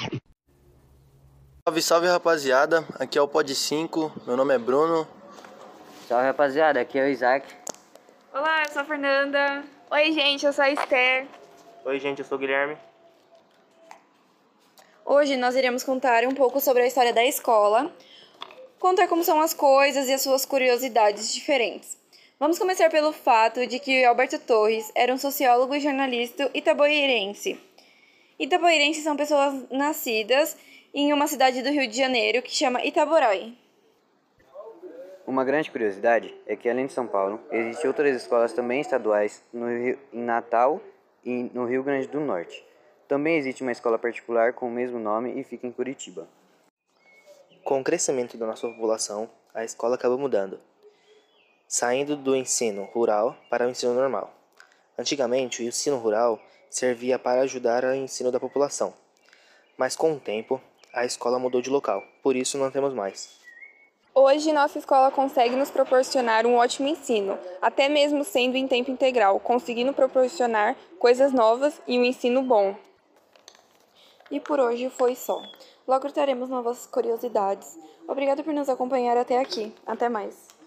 Salve, salve rapaziada, aqui é o Pod 5, meu nome é Bruno. Salve rapaziada, aqui é o Isaac. Olá, eu sou a Fernanda. Oi, gente, eu sou a Esther. Oi, gente, eu sou o Guilherme. Hoje nós iremos contar um pouco sobre a história da escola, contar como são as coisas e as suas curiosidades diferentes. Vamos começar pelo fato de que Alberto Torres era um sociólogo e jornalista itaboirense. Itaboirenses são pessoas nascidas em uma cidade do Rio de Janeiro que chama Itaboraí. Uma grande curiosidade é que, além de São Paulo, existem outras escolas também estaduais no Rio, em Natal e no Rio Grande do Norte. Também existe uma escola particular com o mesmo nome e fica em Curitiba. Com o crescimento da nossa população, a escola acabou mudando, saindo do ensino rural para o ensino normal. Antigamente, o ensino rural servia para ajudar o ensino da população, mas com o tempo, a escola mudou de local, por isso não temos mais. Hoje, nossa escola consegue nos proporcionar um ótimo ensino, até mesmo sendo em tempo integral, conseguindo proporcionar coisas novas e um ensino bom. E por hoje foi só. Logo teremos novas curiosidades. Obrigado por nos acompanhar até aqui. Até mais.